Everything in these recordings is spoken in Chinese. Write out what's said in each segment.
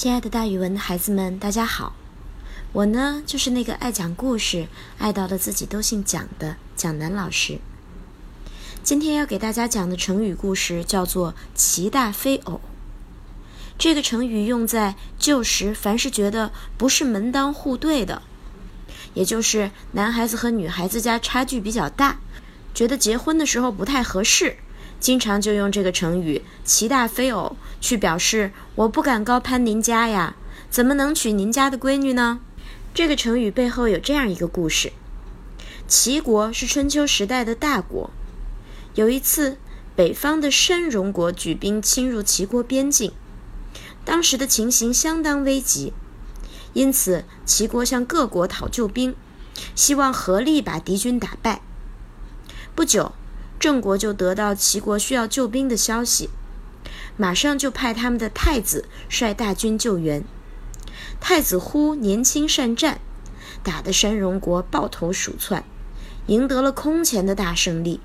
亲爱的，大语文的孩子们，大家好！我呢，就是那个爱讲故事、爱到了自己都姓蒋的蒋楠老师。今天要给大家讲的成语故事叫做“奇大非偶”。这个成语用在旧时，凡是觉得不是门当户对的，也就是男孩子和女孩子家差距比较大，觉得结婚的时候不太合适。经常就用这个成语“齐大非偶”去表示我不敢高攀您家呀，怎么能娶您家的闺女呢？这个成语背后有这样一个故事：齐国是春秋时代的大国，有一次北方的申戎国举兵侵入齐国边境，当时的情形相当危急，因此齐国向各国讨救兵，希望合力把敌军打败。不久。郑国就得到齐国需要救兵的消息，马上就派他们的太子率大军救援。太子忽年轻善战，打得山戎国抱头鼠窜，赢得了空前的大胜利。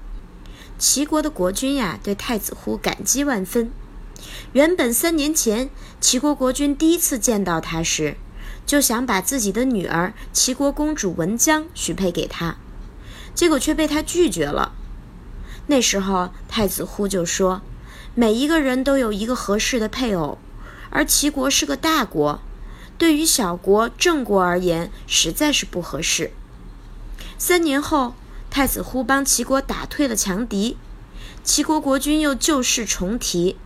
齐国的国君呀，对太子忽感激万分。原本三年前齐国国君第一次见到他时，就想把自己的女儿齐国公主文姜许配给他，结果却被他拒绝了。那时候，太子忽就说：“每一个人都有一个合适的配偶，而齐国是个大国，对于小国郑国而言，实在是不合适。”三年后，太子忽帮齐国打退了强敌，齐国国君又旧事重提，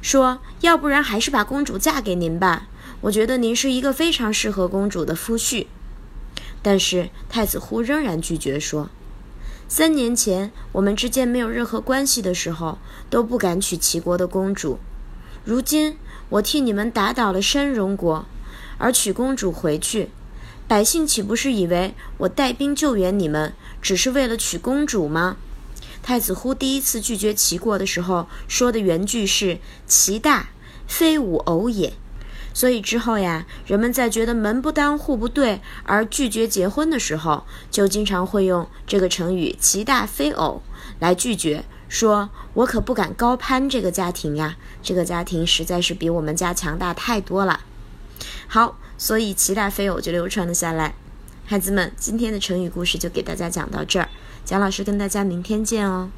说：“要不然还是把公主嫁给您吧，我觉得您是一个非常适合公主的夫婿。”但是太子忽仍然拒绝说。三年前，我们之间没有任何关系的时候，都不敢娶齐国的公主。如今，我替你们打倒了申戎国，而娶公主回去，百姓岂不是以为我带兵救援你们，只是为了娶公主吗？太子忽第一次拒绝齐国的时候，说的原句是“齐大，非吾偶也”。所以之后呀，人们在觉得门不当户不对而拒绝结婚的时候，就经常会用这个成语“其大非偶”来拒绝，说我可不敢高攀这个家庭呀，这个家庭实在是比我们家强大太多了。好，所以“其大非偶”就流传了下来。孩子们，今天的成语故事就给大家讲到这儿，蒋老师跟大家明天见哦。